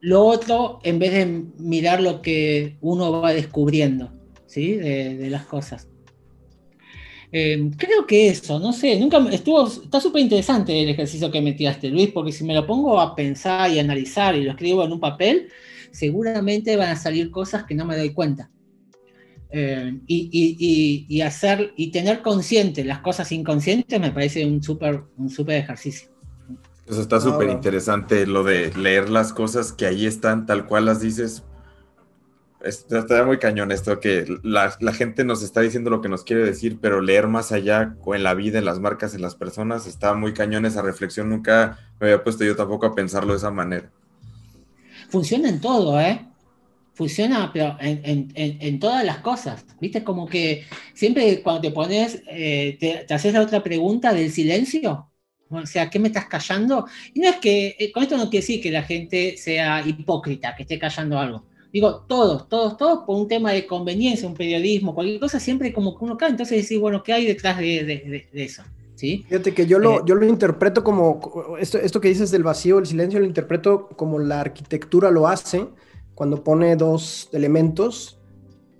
lo otro en vez de mirar lo que uno va descubriendo ¿sí? de, las cosas. Eh, creo que eso, no sé, nunca estuvo, está súper interesante el ejercicio que metiste, Luis, porque si me lo pongo a pensar y analizar y lo escribo en un papel, seguramente van a salir cosas que no me doy cuenta. Eh, y, hacer y tener consciente las cosas inconscientes me parece un súper un super ejercicio. Eso está súper interesante lo de leer las cosas que ahí están tal cual las dices. Está muy cañón esto que la, gente nos está diciendo lo que nos quiere decir, pero leer más allá en la vida, en las marcas, en las personas, está muy cañón esa reflexión. Nunca me había puesto yo tampoco a pensarlo de esa manera. Funciona en todo, ¿eh? funciona pero en, todas las cosas, ¿viste? Como que siempre cuando te pones, eh, te, haces la otra pregunta del silencio, o sea, ¿qué me estás callando? Y no es que, eh, con esto no quiere decir que la gente sea hipócrita, que esté callando algo. Digo, todos, todos, todos, por un tema de conveniencia, un periodismo, cualquier cosa, siempre como que uno cae, entonces decís, bueno, ¿qué hay detrás de, eso? ¿Sí? Fíjate que yo lo, eh, yo lo interpreto como, esto, esto que dices del vacío, el silencio, lo interpreto como la arquitectura lo hace, cuando pone dos elementos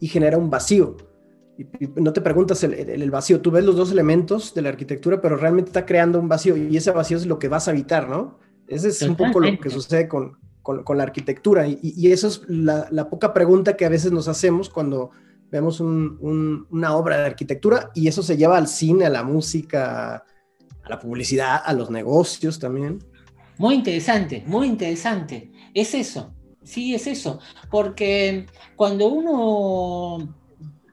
y genera un vacío. Y, no te preguntas el, vacío, tú ves los dos elementos de la arquitectura, pero realmente está creando un vacío y ese vacío es lo que vas a habitar, ¿no? Ese es un poco lo que sucede con, con, la arquitectura y, y eso es la, poca pregunta que a veces nos hacemos cuando vemos una obra de arquitectura y eso se lleva al cine, a la música, a la publicidad, a los negocios también. Muy interesante, muy interesante. Es eso, Sí, es eso, porque cuando uno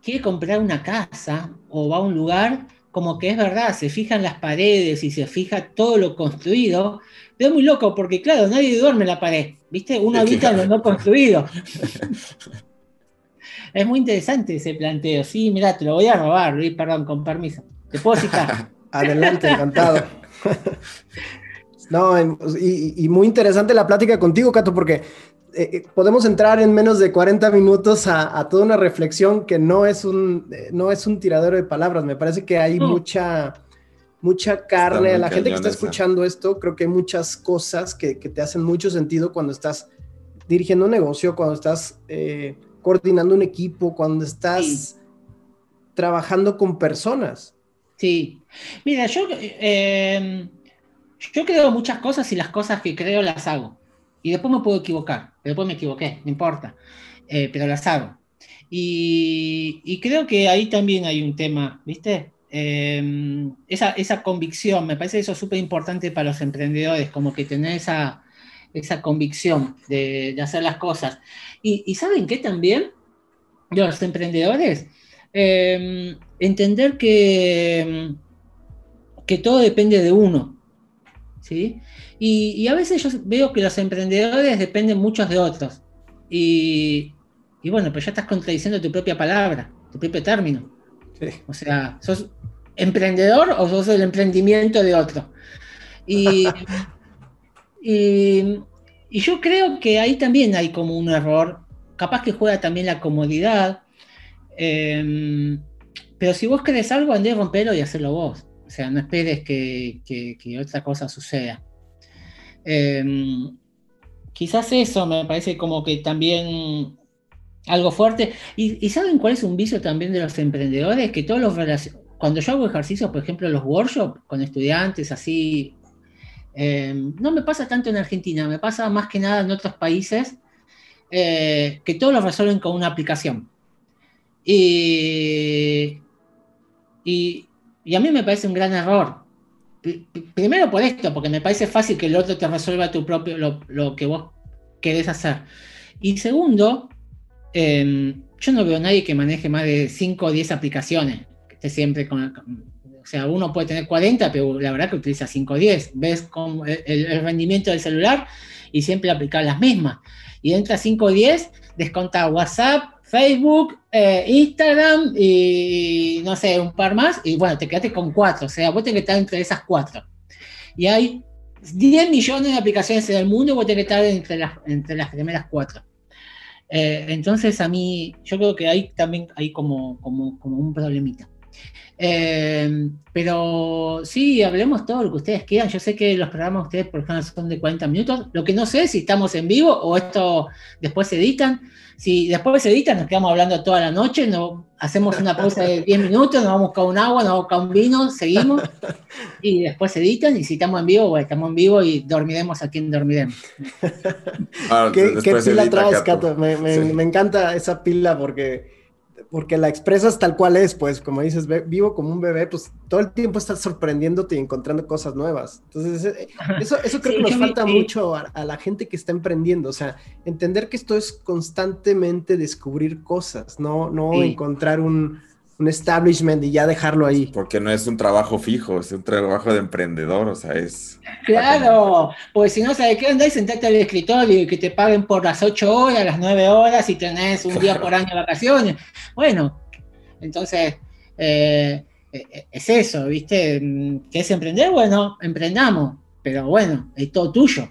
quiere comprar una casa o va a un lugar, como que es verdad, se fijan las paredes y se fija todo lo construido, pero es muy loco porque, claro, nadie duerme en la pared, ¿viste? Uno habita en lo no construido. (laughs) es muy interesante ese planteo. Sí, mira, te lo voy a robar, Luis, perdón, con permiso. ¿Te puedo citar? (laughs) Adelante, encantado. (laughs) no, y, muy interesante la plática contigo, Cato, porque eh, eh, podemos entrar en menos de 40 minutos a, toda una reflexión que no es un, eh, no es un tiradero de palabras. Me parece que hay mucha, mucha carne. A la gente que está escuchando esto, creo que hay muchas cosas que, te hacen mucho sentido cuando estás dirigiendo un negocio, cuando estás coordinando un equipo, cuando estás trabajando con personas. Sí. Mira, yo, yo creo muchas cosas y las cosas que creo las hago. Y después me puedo equivocar, después me equivoqué, no importa, eh, pero las hago. Y, creo que ahí también hay un tema, ¿viste? Em, esa, esa, convicción, me parece eso súper importante para los emprendedores, como que tener esa, esa convicción de, hacer las cosas. Y, ¿saben qué también? Los emprendedores, em, entender que, que todo depende de uno, ¿sí? Y, a veces yo veo que los emprendedores dependen muchos de otros. Y, bueno, pues ya estás contradiciendo tu propia palabra, tu propio término. O sea, ¿sos emprendedor o sos el emprendimiento de otro? (laughs) Y, y, yo creo que ahí también hay como un error. Capaz que juega también la comodidad. Em, pero si vos querés algo, andé a romperlo y hacerlo vos. O sea, no esperes que, que otra cosa suceda. Em, quizás eso me parece como que también algo fuerte. ¿Y, saben cuál es un vicio también de los emprendedores? Que todos los cuando yo hago ejercicios, por ejemplo, los workshops con estudiantes así, em, no me pasa tanto en Argentina, me pasa más que nada en otros países, eh, que todos lo resuelven con una aplicación. y, y a mí me parece un gran error, primero por esto, porque me parece fácil que el otro te resuelva tu propio, lo, que vos querés hacer. Y segundo, em, yo no veo a nadie que maneje más de 5 o 10 aplicaciones, que esté siempre o sea, uno puede tener 40, pero la verdad que utiliza 5 o 10. Ves el, rendimiento del celular y siempre aplicar las mismas. Y entra 5 o 10, desconta WhatsApp, Facebook, eh, Instagram y no sé, un par más, y bueno, te quedaste con cuatro, o sea, vos tenés que estar entre esas cuatro. Y hay 10 millones de aplicaciones en el mundo vos tenés que estar entre las, entre las primeras cuatro. Eh, entonces a mí, yo creo que ahí también hay como, como, como un problemita. Eh, pero sí, hablemos todo lo que ustedes quieran. Yo sé que los programas ustedes por ejemplo son de 40 minutos. Lo que no sé es si estamos en vivo o esto después se editan. Si después se edita, nos quedamos hablando toda la noche, no, hacemos una pausa de 10 minutos, nos vamos a buscar un agua, nos vamos a buscar un vino, seguimos y después se editan. Y si estamos en vivo, bueno, estamos en vivo y dormiremos a quien dormiremos. Ah, ¿Qué, pila traes, Cato? me encanta esa pila porque porque la expresas tal cual es, pues, como dices, vivo como un bebé, pues todo el tiempo estás sorprendiéndote y encontrando cosas nuevas. Entonces, eh, eso, eso creo que nos falta mucho a, la gente que está emprendiendo, o sea, entender que esto es constantemente descubrir cosas, no, no encontrar un, un establishment y ya dejarlo ahí. Porque no es un trabajo fijo, es un trabajo de emprendedor, o sea, es... Claro, pues si no sabes qué onda y sentate al escritorio y que te paguen por las 8 horas, las 9 horas y tenés un día por año de vacaciones. Bueno, entonces eh, eh, es eso, ¿viste? ¿Qué es emprender? Bueno, emprendamos, pero bueno, es todo tuyo.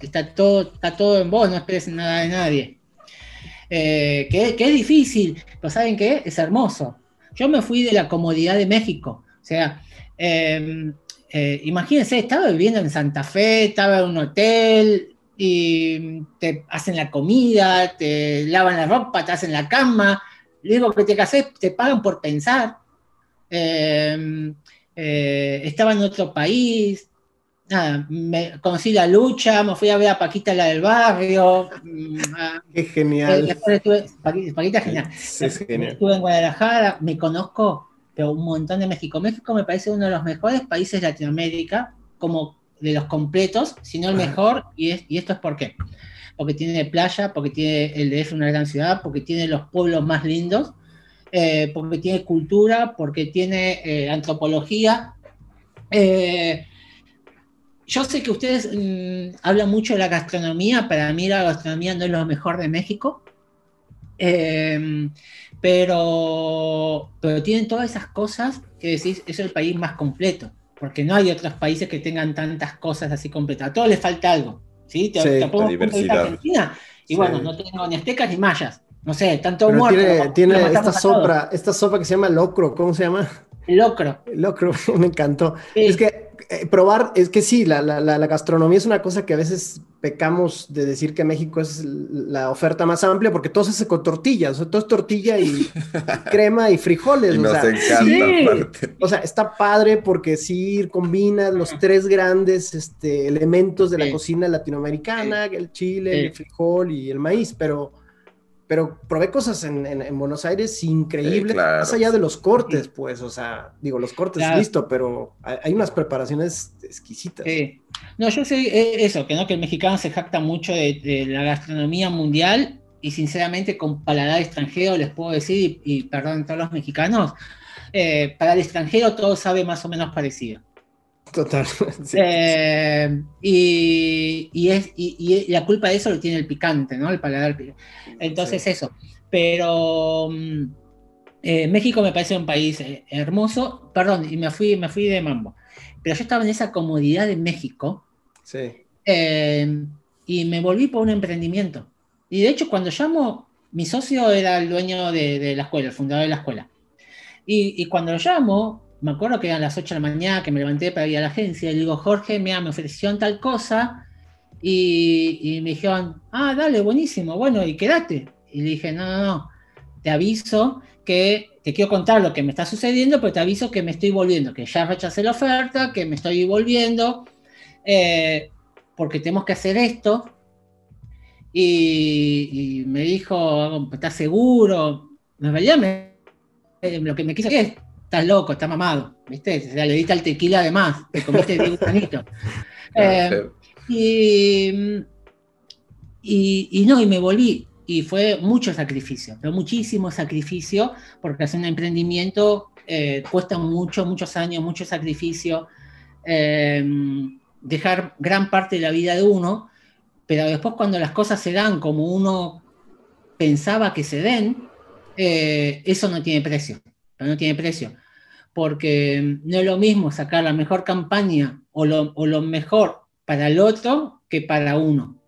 Está, todo, está todo en vos, no esperes nada de nadie. Eh, que, es difícil, pero ¿saben qué? Es hermoso. Yo me fui de la comodidad de México. O sea, em, eh, imagínense, estaba viviendo en Santa Fe, estaba en un hotel y te hacen la comida, te lavan la ropa, te hacen la cama. Digo que te casé, te pagan por pensar. Em, eh, estaba en otro país, nada, me conocí la lucha, me fui a ver a Paquita la del barrio. Mm, Qué genial. estuve, Paquita, genial. Estuve en Guadalajara, me conozco pero un montón de México. México me parece uno de los mejores países de Latinoamérica, como de los completos, si no el mejor, y, y esto es por qué. Porque tiene playa, porque tiene el DF una gran ciudad, porque tiene los pueblos más lindos, eh, porque tiene cultura, porque tiene eh, antropología. Eh, yo sé que ustedes mm, hablan mucho de la gastronomía, para mí la gastronomía no es lo mejor de México, em, pero, pero tienen todas esas cosas que decís, es el país más completo, porque no hay otros países que tengan tantas cosas así completas, a todos les falta algo, ¿sí? Te, sí, pongo diversidad. Argentina, y bueno, no tengo ni aztecas ni mayas, no sé, tanto muertos. Tiene, tiene esta, sopa, esta sopa que se llama locro, ¿cómo se llama? Locro. Locro, (laughs) me encantó. Es que eh, probar, es que sí, la, gastronomía es una cosa que a veces pecamos de decir que México es la oferta más amplia porque todo se hace con tortillas, todo es tortilla y (laughs) crema y frijoles. Y o, sea, encanta, o sea, está padre porque sí combina los tres grandes este, elementos de la cocina latinoamericana, el chile, el frijol y el maíz, pero pero probé cosas en, Buenos Aires increíbles, más allá de los cortes, pues, o sea, digo, los cortes listo, pero hay, unas preparaciones exquisitas. No, yo sé eh, eso, que no, que el mexicano se jacta mucho de, la gastronomía mundial y sinceramente con paladar extranjero les puedo decir, y, perdón a todos los mexicanos, eh, para el extranjero todo sabe más o menos parecido. Total. (laughs) Eh, y, es, y, la culpa de eso lo tiene el picante, ¿no? El paladar. Entonces, eso. Pero mm, eh, México me parece un país eh, hermoso. Perdón, y me fui, me fui de mambo. Pero yo estaba en esa comodidad de México. Sí. y me volví por un emprendimiento. Y de hecho, cuando llamo, mi socio era el dueño de, la escuela, el fundador de la escuela. Y, y cuando lo llamo, me acuerdo que eran las 8 de la mañana que me levanté para ir a la agencia y le digo, Jorge, mira, me ofrecieron tal cosa y, me dijeron, ah, dale, buenísimo, bueno, y quédate. Y le dije, no, no, no, te aviso que te quiero contar lo que me está sucediendo, pero te aviso que me estoy volviendo, que ya rechacé la oferta, que me estoy volviendo, eh, porque tenemos que hacer esto. Y, me dijo, ¿estás seguro? En realidad me, lo que me quiso es, estás loco, estás mamado, ¿viste? O sea, le diste al tequila además, te comiste de gusanito. (laughs) Eh, y, y, no, y me volví. Y fue mucho sacrificio, pero muchísimo sacrificio, porque hacer un emprendimiento eh, cuesta mucho, muchos años, mucho sacrificio. Eh, dejar gran parte de la vida de uno, pero después cuando las cosas se dan como uno pensaba que se den, eso no tiene precio pero no tiene precio. Porque no es lo mismo sacar la mejor campaña o lo, o lo mejor para el otro que para uno.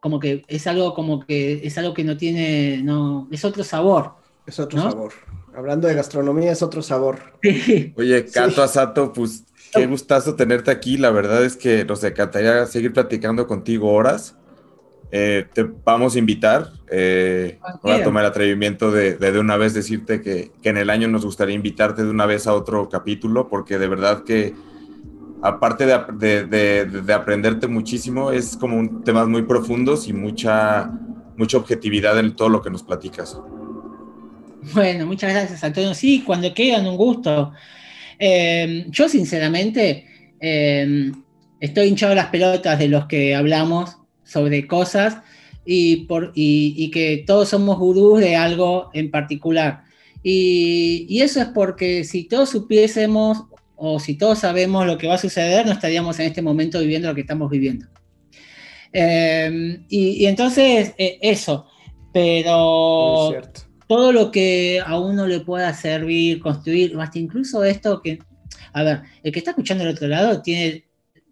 Como que es algo como que es algo que no tiene, no, es otro sabor. Es otro sabor. Hablando de gastronomía, es otro sabor. (laughs) Oye, Cato Asato, pues qué gustazo tenerte aquí. La verdad es que nos encantaría seguir platicando contigo horas. Eh, te vamos a invitar. Eh, voy a tomar el atrevimiento de, de, una vez decirte que, que, en el año nos gustaría invitarte de una vez a otro capítulo, porque de verdad que, aparte de, de, de aprenderte muchísimo, es como un, temas muy profundos y mucha, mucha objetividad en todo lo que nos platicas. Bueno, muchas gracias, Antonio. Sí, cuando quieran, un gusto. Eh, yo, sinceramente, estoy hinchado las pelotas de los que hablamos sobre cosas y, por, y, que todos somos gurús de algo en particular. Y, y, eso es porque si todos supiésemos o si todos sabemos lo que va a suceder, no estaríamos en este momento viviendo lo que estamos viviendo. Em, y, entonces, eh, eso, pero todo lo que a uno le pueda servir, construir, hasta incluso esto que, a ver, el que está escuchando del otro lado tiene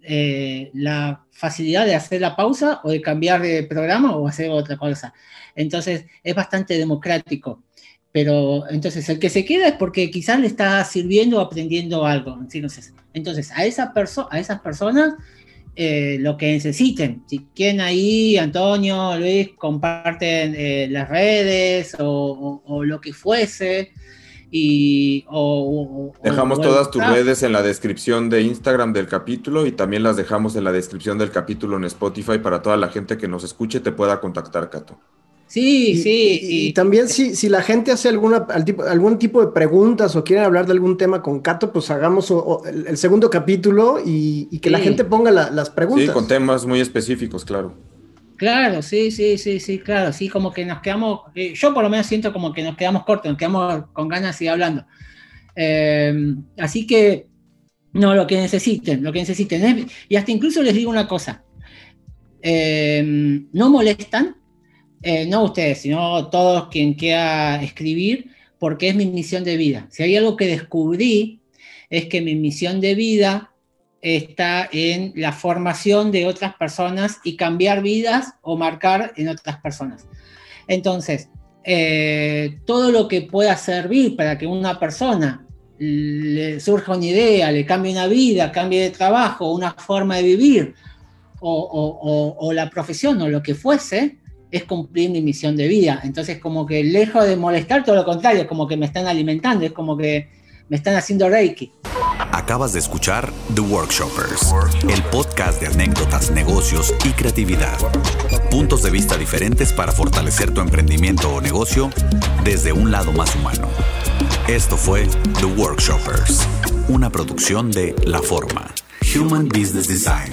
eh, la facilidad de hacer la pausa o de cambiar de programa o hacer otra cosa. Entonces, es bastante democrático. Pero entonces el que se queda es porque quizás le está sirviendo o aprendiendo algo. Entonces, entonces a, esa a esas personas eh, lo que necesiten. Si quieren ahí, Antonio, Luis, comparten eh, las redes o, lo que fuese. Y, dejamos todas tus redes en la descripción de Instagram del capítulo y también las dejamos en la descripción del capítulo en Spotify para toda la gente que nos escuche te pueda contactar, Cato. Sí, sí. Y, también si, si, la gente hace alguna, algún tipo de preguntas o quieren hablar de algún tema con Cato, pues hagamos el, segundo capítulo y, que la gente ponga las preguntas. Sí, con temas muy específicos, claro. Claro, sí, sí, sí, sí, claro. Sí, como que nos quedamos, eh, yo por lo menos siento como que nos quedamos cortos, nos quedamos con ganas de seguir hablando. Eh, así que, no, lo que necesiten, lo que necesiten. Y hasta incluso les digo una cosa. Eh, no molestan no ustedes, sino todos quien quiera escribir, porque es mi misión de vida. Si hay algo que descubrí, es que mi misión de vida está en la formación de otras personas y cambiar vidas o marcar en otras personas. Entonces, eh, todo lo que pueda servir para que una persona le surja una idea, le cambie una vida, cambie de trabajo, una forma de vivir, o la profesión o lo que fuese, es cumplir mi misión de vida. Entonces, como que lejos de molestar, todo lo contrario, como que me están alimentando, es como que me están haciendo reiki. Acabas de escuchar The Workshoppers, el podcast de anécdotas, negocios y creatividad. Puntos de vista diferentes para fortalecer tu emprendimiento o negocio desde un lado más humano. Esto fue The Workshoppers, una producción de La Forma, Human Business Design.